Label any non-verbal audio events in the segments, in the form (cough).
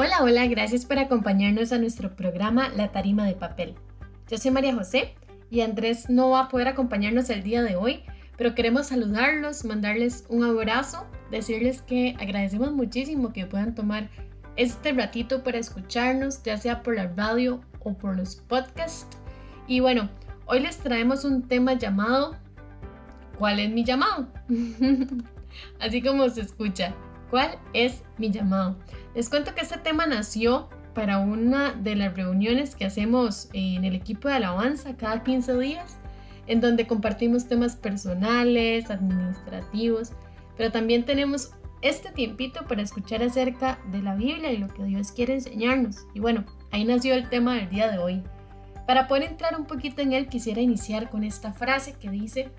Hola, hola, gracias por acompañarnos a nuestro programa La Tarima de Papel. Yo soy María José y Andrés no va a poder acompañarnos el día de hoy, pero queremos saludarlos, mandarles un abrazo, decirles que agradecemos muchísimo que puedan tomar este ratito para escucharnos, ya sea por la radio o por los podcasts. Y bueno, hoy les traemos un tema llamado ¿Cuál es mi llamado? (laughs) Así como se escucha, ¿cuál es mi llamado? Les cuento que este tema nació para una de las reuniones que hacemos en el equipo de alabanza cada 15 días, en donde compartimos temas personales, administrativos, pero también tenemos este tiempito para escuchar acerca de la Biblia y lo que Dios quiere enseñarnos. Y bueno, ahí nació el tema del día de hoy. Para poder entrar un poquito en él, quisiera iniciar con esta frase que dice,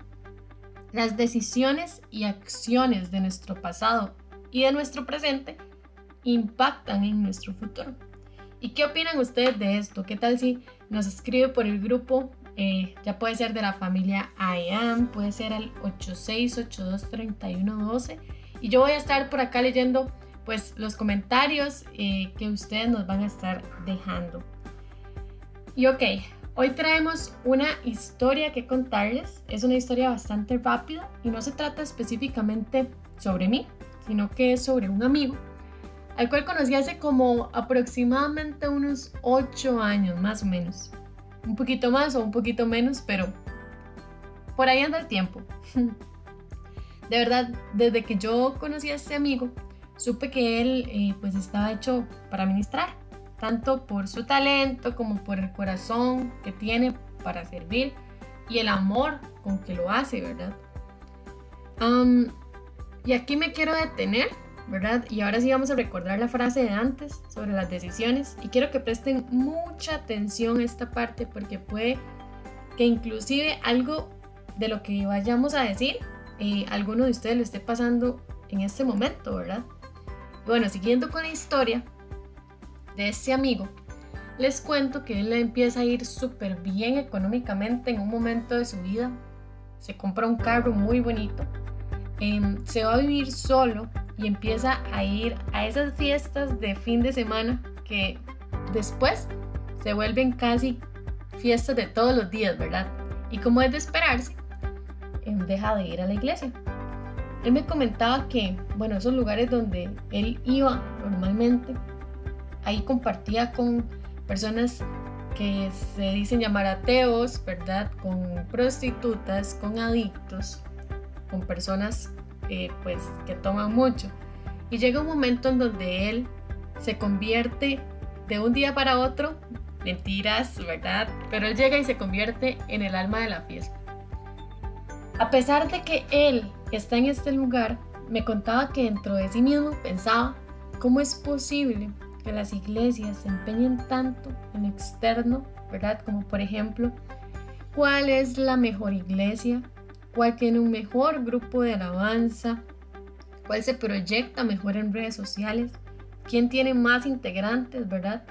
las decisiones y acciones de nuestro pasado y de nuestro presente impactan en nuestro futuro. ¿Y qué opinan ustedes de esto? ¿Qué tal si nos escribe por el grupo? Eh, ya puede ser de la familia IAM, puede ser al 86823112 y yo voy a estar por acá leyendo pues los comentarios eh, que ustedes nos van a estar dejando. Y ok, hoy traemos una historia que contarles. Es una historia bastante rápida y no se trata específicamente sobre mí, sino que es sobre un amigo al cual conocí hace como aproximadamente unos 8 años, más o menos. Un poquito más o un poquito menos, pero por ahí anda el tiempo. (laughs) De verdad, desde que yo conocí a este amigo, supe que él eh, pues estaba hecho para ministrar, tanto por su talento como por el corazón que tiene para servir y el amor con que lo hace, ¿verdad? y aquí me quiero detener ¿verdad? Y ahora sí vamos a recordar la frase de antes sobre las decisiones y quiero que presten mucha atención a esta parte porque puede que inclusive algo de lo que vayamos a decir, eh, alguno de ustedes lo esté pasando en este momento, ¿verdad? bueno, siguiendo con la historia de este amigo, les cuento que él empieza a ir súper bien económicamente en un momento de su vida. Se compra un carro muy bonito. Em, se va a vivir solo y empieza a ir a esas fiestas de fin de semana que después se vuelven casi fiestas de todos los días, ¿verdad? Y como es de esperarse, deja de ir a la iglesia. Él me comentaba que, bueno, esos lugares donde él iba normalmente, ahí compartía con personas que se dicen llamar ateos, ¿verdad? Con prostitutas, con adictos, con personas pues que toma mucho. Y llega un momento en donde él se convierte de un día para otro, mentiras, ¿verdad? Pero él llega y se convierte en el alma de la fiesta. A pesar de que él está en este lugar, me contaba que dentro de sí mismo pensaba, ¿cómo es posible que las iglesias se empeñen tanto en externo, ¿verdad? Como por ejemplo, ¿cuál es la mejor iglesia? Cuál tiene un mejor grupo de alabanza, cuál se proyecta mejor en redes sociales, quién tiene más integrantes, ¿verdad?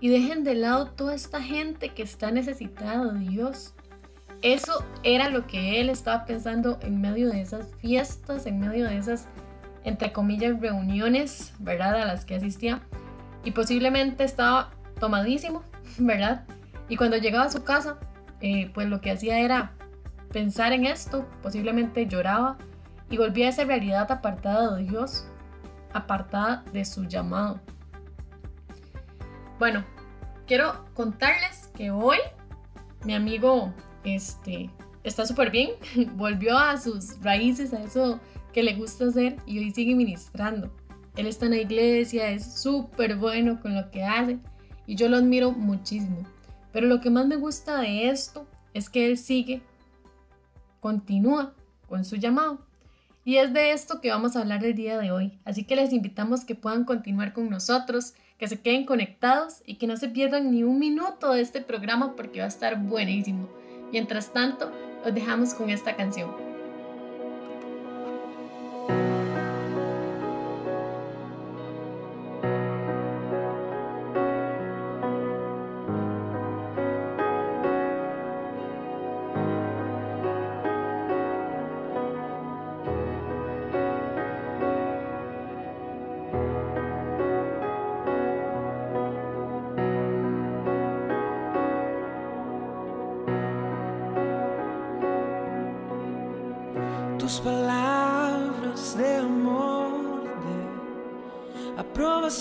Y dejen de lado toda esta gente que está necesitada de Dios. Eso era lo que él estaba pensando en medio de esas fiestas, en medio de esas, entre comillas, reuniones, ¿verdad? A las que asistía. Y posiblemente estaba tomadísimo, (laughs) ¿verdad? Y cuando llegaba a su casa, eh, pues lo que hacía era pensar en esto, posiblemente lloraba y volvía a esa realidad apartada de Dios, apartada de su llamado. Bueno, quiero contarles que hoy mi amigo este, está súper bien, (laughs) volvió a sus raíces, a eso que le gusta hacer y hoy sigue ministrando. Él está en la iglesia, es súper bueno con lo que hace y yo lo admiro muchísimo. Pero lo que más me gusta de esto es que él sigue continúa con su llamado. Y es de esto que vamos a hablar el día de hoy. Así que les invitamos que puedan continuar con nosotros, que se queden conectados y que no se pierdan ni un minuto de este programa porque va a estar buenísimo. Mientras tanto, los dejamos con esta canción.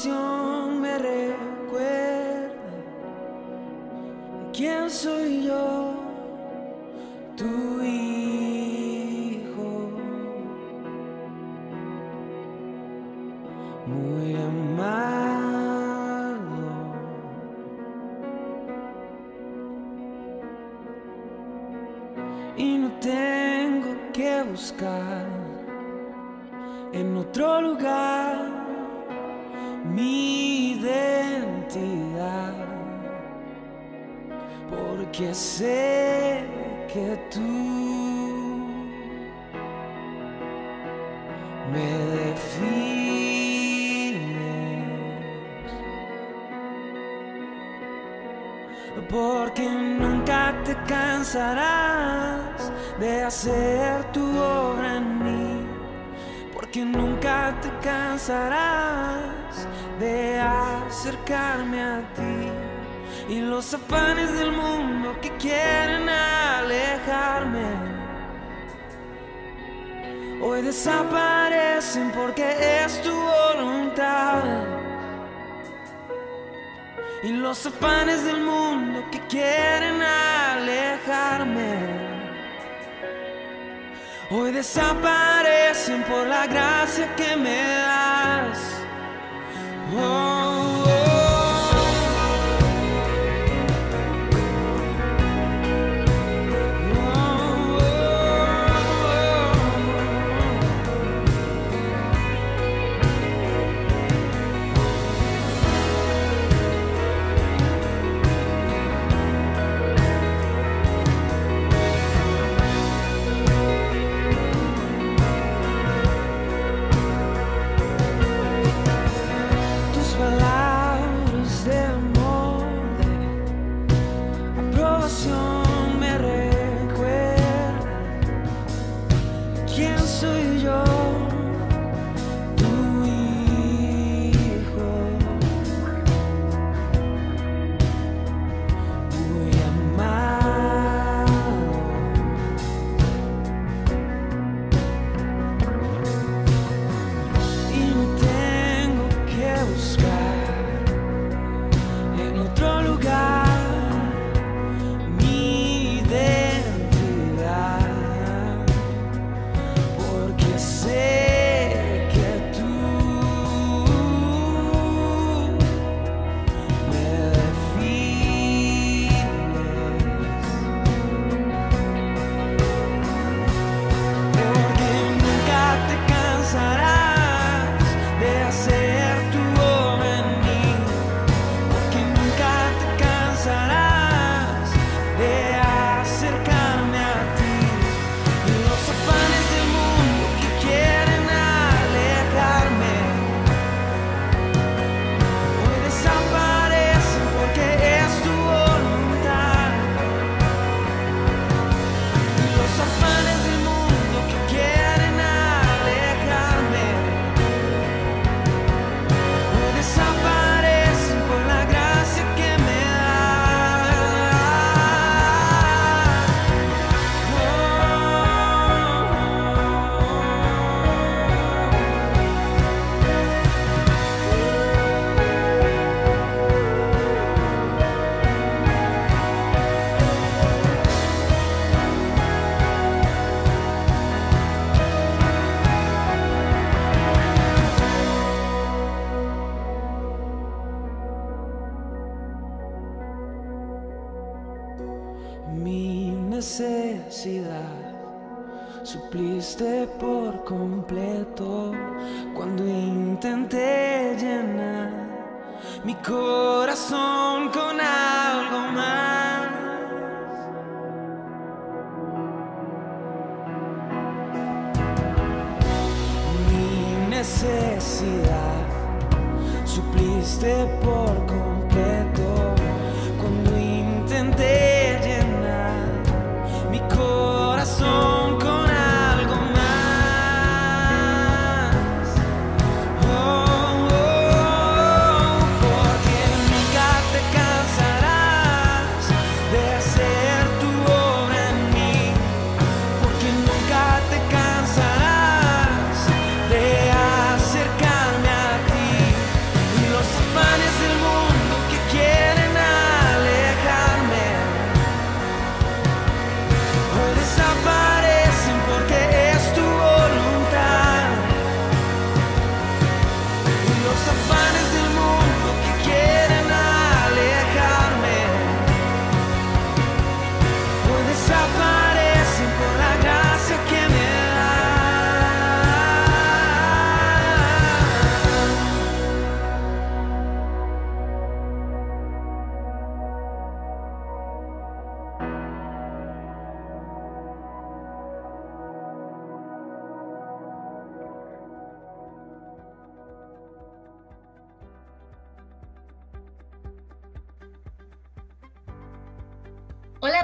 Me recuerdan quién soy yo, tu hijo, muy amado. Y no tengo que buscar en otro lugar mi identidad, porque sé que tú me defines, porque nunca te cansarás de hacer tu obra en mí, porque nunca te cansarás de acercarme a ti. Y los afanes del mundo que quieren alejarme hoy desaparecen porque es tu voluntad. Y los afanes del mundo que quieren alejarme hoy desaparecen por la gracia que me das. Oh. Supliste por completo cuando intenté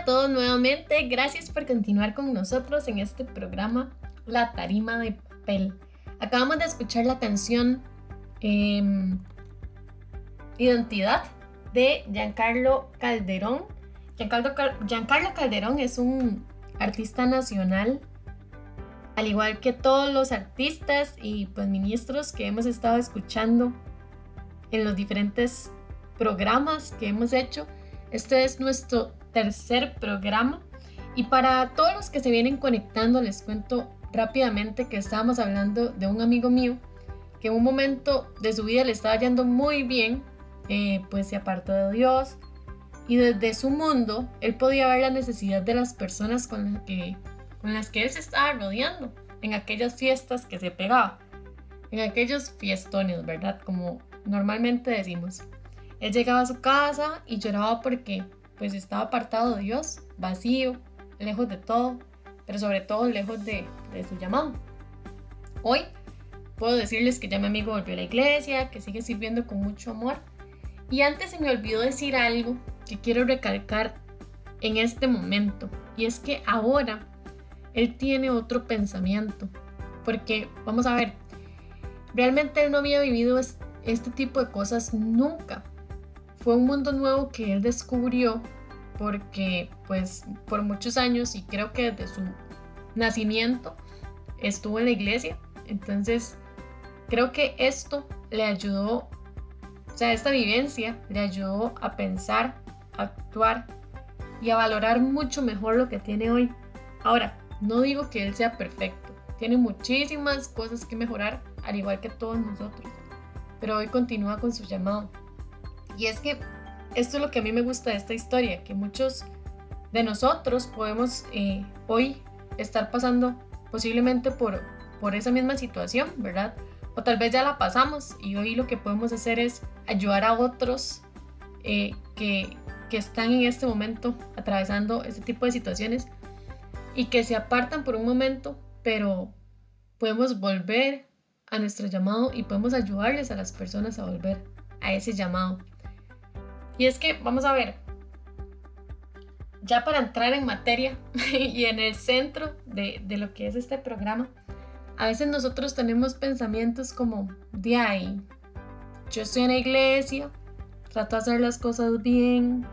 todos nuevamente, gracias por continuar con nosotros en este programa La Tarima de Papel. Acabamos de escuchar la canción em, Identidad de Giancarlo Calderón. Giancarlo, Giancarlo Calderón es un artista nacional, al igual que todos los artistas y pues ministros que hemos estado escuchando en los diferentes programas que hemos hecho. Este es nuestro tercer programa. Y para todos los que se vienen conectando, les cuento rápidamente que estábamos hablando de un amigo mío que en un momento de su vida le estaba yendo muy bien, eh, pues se apartó de Dios y desde su mundo él podía ver la necesidad de las personas con, que, con las que él se estaba rodeando en aquellas fiestas que se pegaba, en aquellos fiestones, ¿verdad? Como normalmente decimos. Él llegaba a su casa y lloraba porque pues estaba apartado de Dios, vacío, lejos de todo, pero sobre todo lejos de, su llamado. Hoy puedo decirles que ya mi amigo volvió a la iglesia, que sigue sirviendo con mucho amor. Y antes se me olvidó decir algo que quiero recalcar en este momento, y es que ahora él tiene otro pensamiento, porque vamos a ver, realmente él no había vivido este tipo de cosas nunca fue un mundo nuevo que él descubrió porque pues por muchos años y creo que desde su nacimiento estuvo en la iglesia. Entonces creo que esto le ayudó, o sea, esta vivencia le ayudó a pensar, a actuar y a valorar mucho mejor lo que tiene hoy. Ahora, no digo que él sea perfecto, tiene muchísimas cosas que mejorar, al igual que todos nosotros, pero hoy continúa con su llamado. Y es que esto es lo que a mí me gusta de esta historia, que muchos de nosotros podemos eh, hoy estar pasando posiblemente por, por esa misma situación, ¿verdad? O tal vez ya la pasamos y hoy lo que podemos hacer es ayudar a otros eh, que, que están en este momento atravesando este tipo de situaciones y que se apartan por un momento, pero podemos volver a nuestro llamado y podemos ayudarles a las personas a volver a ese llamado. Y es que, vamos a ver, ya para entrar en materia (laughs) y en el centro de, lo que es este programa, a veces nosotros tenemos pensamientos como, de ahí, yo estoy en la iglesia, trato de hacer las cosas bien,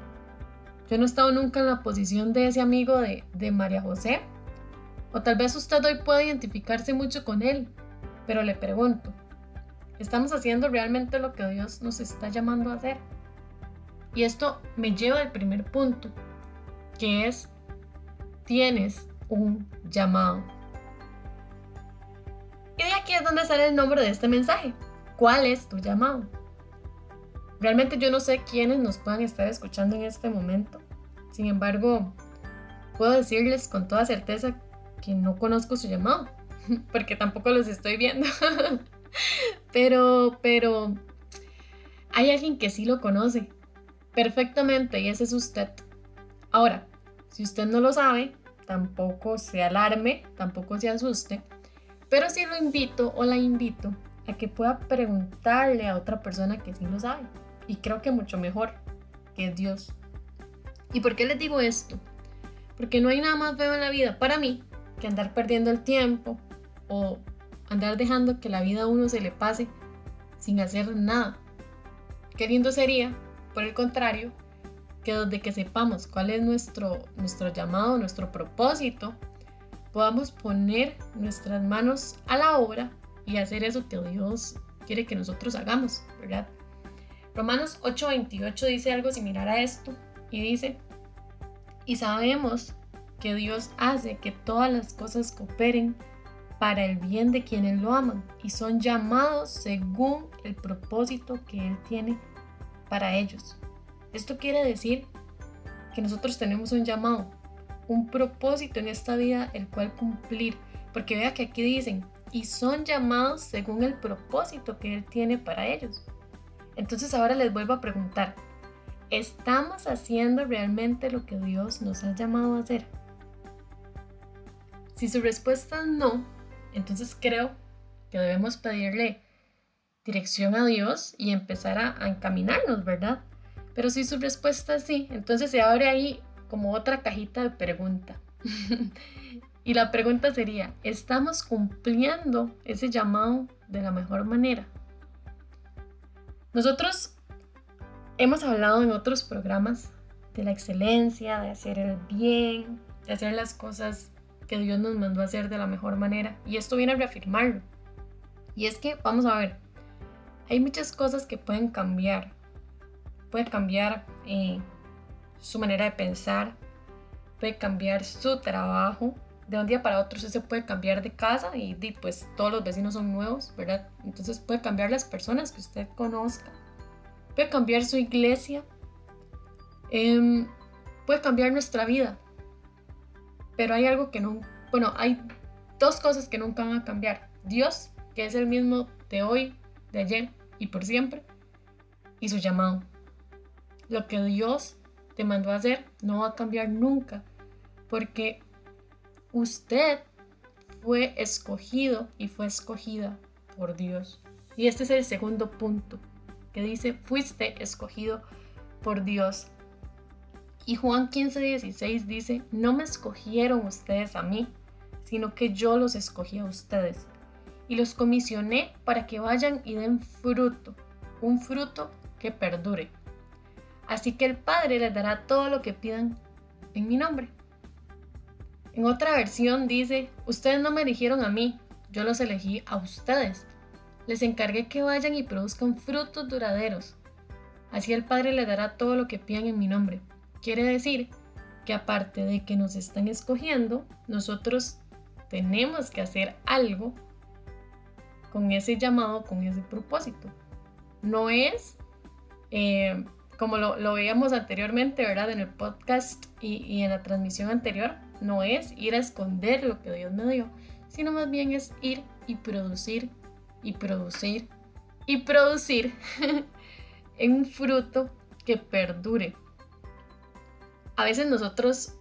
yo no he estado nunca en la posición de ese amigo de, de María José, o tal vez usted hoy puede identificarse mucho con él, pero le pregunto, ¿estamos haciendo realmente lo que Dios nos está llamando a hacer? Y esto me lleva al primer punto, que es, tienes un llamado. Y de aquí es donde sale el nombre de este mensaje. ¿Cuál es tu llamado? Realmente yo no sé quiénes nos puedan estar escuchando en este momento. Sin embargo, puedo decirles con toda certeza que no conozco su llamado, (laughs) porque tampoco los estoy viendo. (laughs) pero, pero hay alguien que sí lo conoce perfectamente y ese es usted. Ahora, si usted no lo sabe, tampoco se alarme, tampoco se asuste, pero sí lo invito o la invito a que pueda preguntarle a otra persona que sí lo sabe. Y creo que mucho mejor, que es Dios. ¿Y por qué les digo esto? Porque no hay nada más feo en la vida para mí que andar perdiendo el tiempo o andar dejando que la vida a uno se le pase sin hacer nada. Qué lindo sería por el contrario, que desde que sepamos cuál es nuestro, nuestro llamado, nuestro propósito, podamos poner nuestras manos a la obra y hacer eso que Dios quiere que nosotros hagamos, ¿verdad? Romanos 8:28 dice algo similar a esto y dice, y sabemos que Dios hace que todas las cosas cooperen para el bien de quienes lo aman y son llamados según el propósito que Él tiene para ellos. Esto quiere decir que nosotros tenemos un llamado, un propósito en esta vida el cual cumplir. Porque vea que aquí dicen, y son llamados según el propósito que Él tiene para ellos. Entonces ahora les vuelvo a preguntar, ¿estamos haciendo realmente lo que Dios nos ha llamado a hacer? Si su respuesta es no, entonces creo que debemos pedirle dirección a Dios y empezar a, encaminarnos, ¿verdad? Pero si su respuesta es sí, entonces se abre ahí como otra cajita de pregunta. (laughs) y la pregunta sería, ¿estamos cumpliendo ese llamado de la mejor manera? Nosotros hemos hablado en otros programas de la excelencia, de hacer el bien, de hacer las cosas que Dios nos mandó a hacer de la mejor manera. Y esto viene a reafirmarlo. Y es que, vamos a ver, hay muchas cosas que pueden cambiar. Puede cambiar eh, su manera de pensar, puede cambiar su trabajo. De un día para otro se puede cambiar de casa y, pues todos los vecinos son nuevos, ¿verdad? Entonces puede cambiar las personas que usted conozca. Puede cambiar su iglesia. Em, puede cambiar nuestra vida. Pero hay algo que no... Bueno, hay dos cosas que nunca van a cambiar. Dios, que es el mismo de hoy, de ayer y por siempre, y su llamado. Lo que Dios te mandó hacer no va a cambiar nunca, porque usted fue escogido y fue escogida por Dios. Y este es el segundo punto, que dice, fuiste escogido por Dios. Y Juan 15, 16 dice, no me escogieron ustedes a mí, sino que yo los escogí a ustedes y los comisioné para que vayan y den fruto, un fruto que perdure. Así que el Padre les dará todo lo que pidan en mi nombre. En otra versión dice, ustedes no me eligieron a mí, yo los elegí a ustedes. Les encargué que vayan y produzcan frutos duraderos. Así el Padre les dará todo lo que pidan en mi nombre. Quiere decir que aparte de que nos están escogiendo, nosotros tenemos que hacer algo con ese llamado, con ese propósito. No es, eh, como lo, veíamos anteriormente, ¿verdad? En el podcast y, y en la transmisión anterior, no es ir a esconder lo que Dios me dio, sino más bien es ir y producir y producir y producir (laughs) en un fruto que perdure. A veces nosotros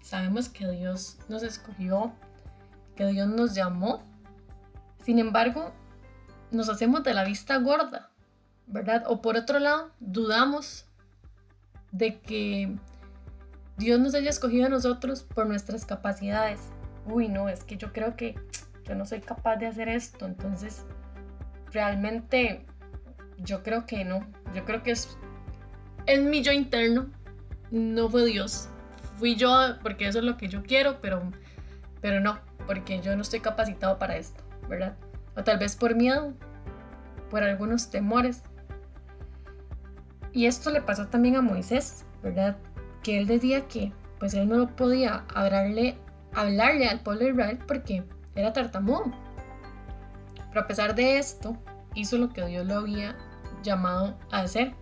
sabemos que Dios nos escogió, que Dios nos llamó, sin embargo, nos hacemos de la vista gorda, ¿verdad? O por otro lado, dudamos de que Dios nos haya escogido a nosotros por nuestras capacidades. Uy, no, es que yo creo que yo no soy capaz de hacer esto, entonces realmente yo creo que no. Yo creo que es en mi yo interno, no fue Dios. Fui yo porque eso es lo que yo quiero, pero, pero no, porque yo no estoy capacitado para esto. ¿Verdad? O tal vez por miedo, por algunos temores. Y esto le pasó también a Moisés, ¿verdad? Que él decía que pues él no podía hablarle, hablarle al pueblo de Israel porque era tartamudo. Pero a pesar de esto, hizo lo que Dios lo había llamado a hacer.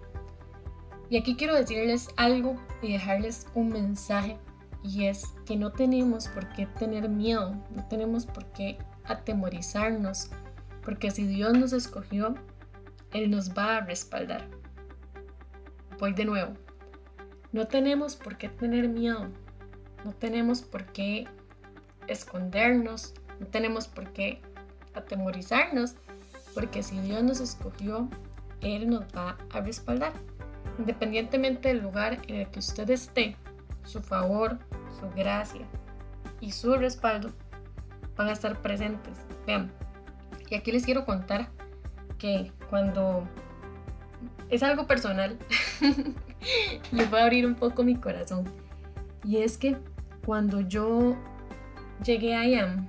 Y aquí quiero decirles algo y dejarles un mensaje y es que no tenemos por qué tener miedo, no tenemos por qué atemorizarnos, porque si Dios nos escogió, Él nos va a respaldar. Voy de nuevo. No tenemos por qué tener miedo, no tenemos por qué escondernos, no tenemos por qué atemorizarnos, porque si Dios nos escogió, Él nos va a respaldar. Independientemente del lugar en el que usted esté, su favor, su gracia y su respaldo van a estar presentes. Vean, y aquí les quiero contar que cuando es algo personal, (laughs) les voy a abrir un poco mi corazón. Y es que cuando yo llegué a IAM,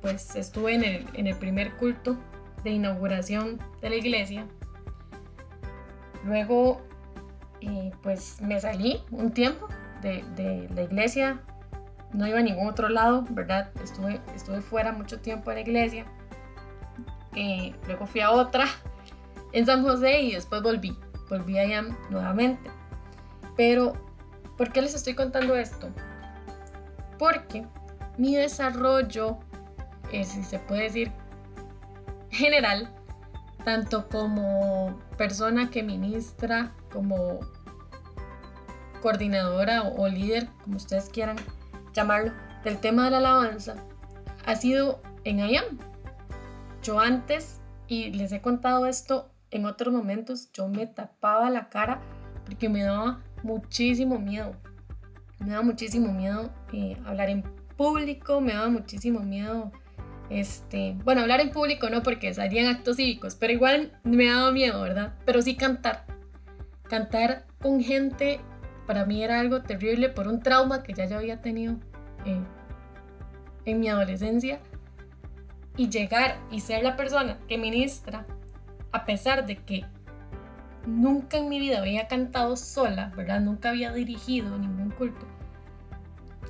pues estuve en el, en el primer culto de inauguración de la iglesia. Luego, eh, pues me salí un tiempo de, de la iglesia no iba a ningún otro lado, ¿verdad? Estuve, estuve fuera mucho tiempo de la iglesia. Eh, luego fui a otra en San José y después volví. Volví allá nuevamente. Pero, ¿por qué les estoy contando esto? Porque mi desarrollo, eh, si se puede decir general, tanto como persona que ministra, como coordinadora o líder, como ustedes quieran llamarlo, del tema de la alabanza ha sido en IAM. Yo antes, y les he contado esto en otros momentos, yo me tapaba la cara porque me daba muchísimo miedo. me da muchísimo miedo eh, hablar en público, me da muchísimo miedo, este, bueno, hablar en público no porque salían actos cívicos, pero igual me daba miedo, ¿verdad? Pero sí cantar. Cantar con gente para mí era algo terrible por un trauma que ya yo había tenido eh, en mi adolescencia. Y llegar y ser la persona que ministra, a pesar de que nunca en mi vida había cantado sola, ¿verdad? Nunca había dirigido ningún culto.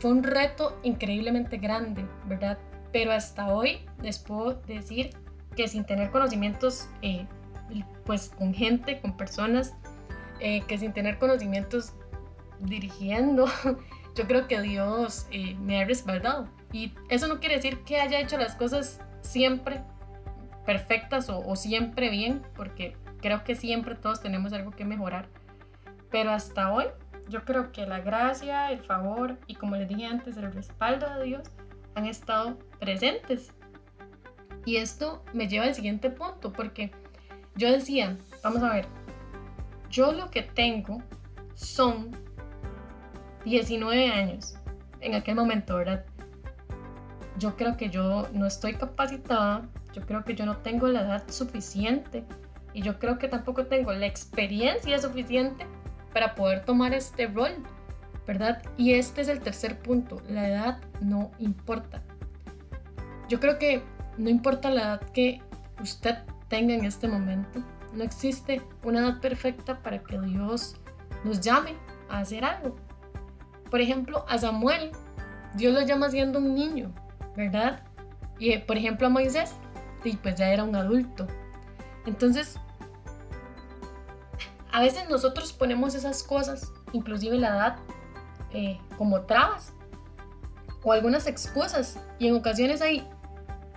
Fue un reto increíblemente grande, ¿verdad? Pero hasta hoy les puedo decir que sin tener conocimientos, eh, pues con gente, con personas, eh, que sin tener conocimientos dirigiendo, (laughs) yo creo que Dios eh, me ha respaldado. Y eso no quiere decir que haya hecho las cosas siempre perfectas o, o siempre bien, porque Creo que siempre todos tenemos algo que mejorar. Pero hasta hoy yo creo que la gracia, el favor y como les dije antes, el respaldo de Dios han estado presentes. Y esto me lleva al siguiente punto, porque yo decía, vamos a ver, yo lo que tengo son 19 años en aquel momento, ¿verdad? Yo creo que yo no estoy capacitada, yo creo que yo no tengo la edad suficiente y yo creo que tampoco tengo la experiencia suficiente para poder tomar este rol, ¿verdad? Y este es el tercer punto, la edad no importa. Yo creo que no importa la edad que usted tenga en este momento, no existe una edad perfecta para que Dios nos llame a hacer algo. Por ejemplo, a Samuel, Dios lo llama siendo un niño, ¿verdad? Y por ejemplo a Moisés, y pues ya era un adulto. Entonces, a veces nosotros ponemos esas cosas, inclusive la edad, eh, como trabas o algunas excusas. Y en ocasiones hay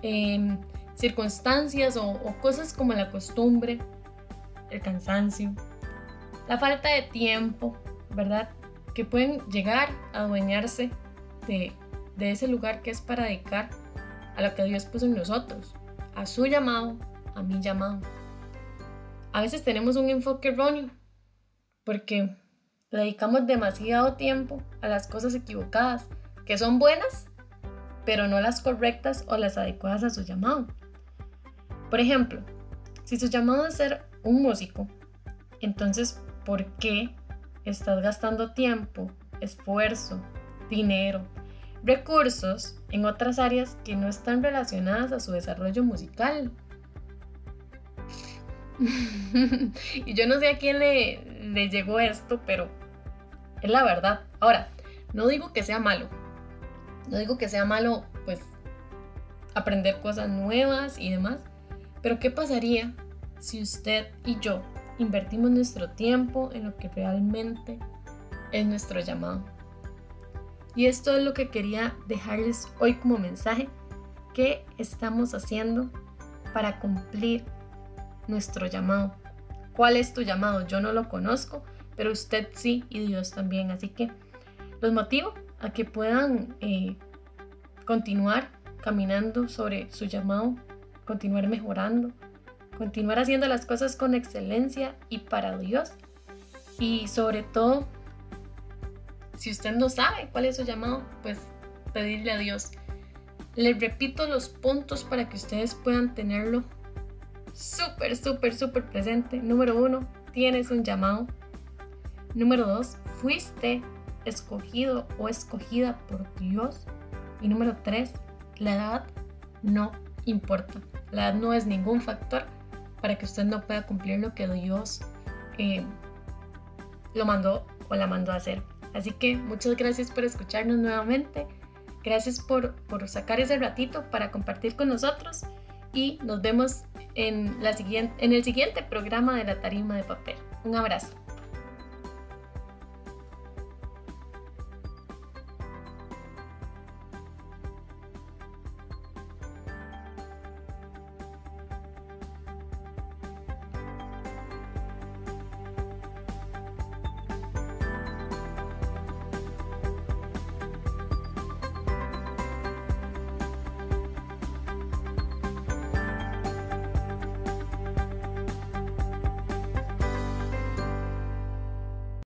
em, circunstancias o, cosas como la costumbre, el cansancio, la falta de tiempo, ¿verdad? Que pueden llegar a adueñarse de, de ese lugar que es para dedicar a lo que Dios puso en nosotros, a su llamado, a mi llamado a veces tenemos un enfoque erróneo porque dedicamos demasiado tiempo a las cosas equivocadas, que son buenas, pero no las correctas o las adecuadas a su llamado. Por ejemplo, si su llamado es ser un músico, entonces, ¿por qué estás gastando tiempo, esfuerzo, dinero, recursos en otras áreas que no están relacionadas a su desarrollo musical? (laughs) y yo no sé a quién le, le llegó esto, pero es la verdad. Ahora, no digo que sea malo. No digo que sea malo, pues, aprender cosas nuevas y demás. Pero ¿qué pasaría si usted y yo invertimos nuestro tiempo en lo que realmente es nuestro llamado? Y esto es lo que quería dejarles hoy como mensaje. ¿Qué estamos haciendo para cumplir nuestro llamado. ¿Cuál es tu llamado? Yo no lo conozco, pero usted sí y Dios también. Así que los motivo a que puedan eh, continuar caminando sobre su llamado, continuar mejorando, continuar haciendo las cosas con excelencia y para Dios. Y sobre todo, si usted no sabe cuál es su llamado, pues pedirle a Dios. Les repito los puntos para que ustedes puedan tenerlo súper, súper, súper presente. Número uno, tienes un llamado. Número dos, fuiste escogido o escogida por Dios. Y número tres, la edad no importa. La edad no es ningún factor para que usted no pueda cumplir lo que Dios eh, lo mandó o la mandó a hacer. Así que muchas gracias por escucharnos nuevamente. Gracias por, por sacar ese ratito para compartir con nosotros y nos vemos en, la siguiente, en el siguiente programa de la tarima de papel. Un abrazo.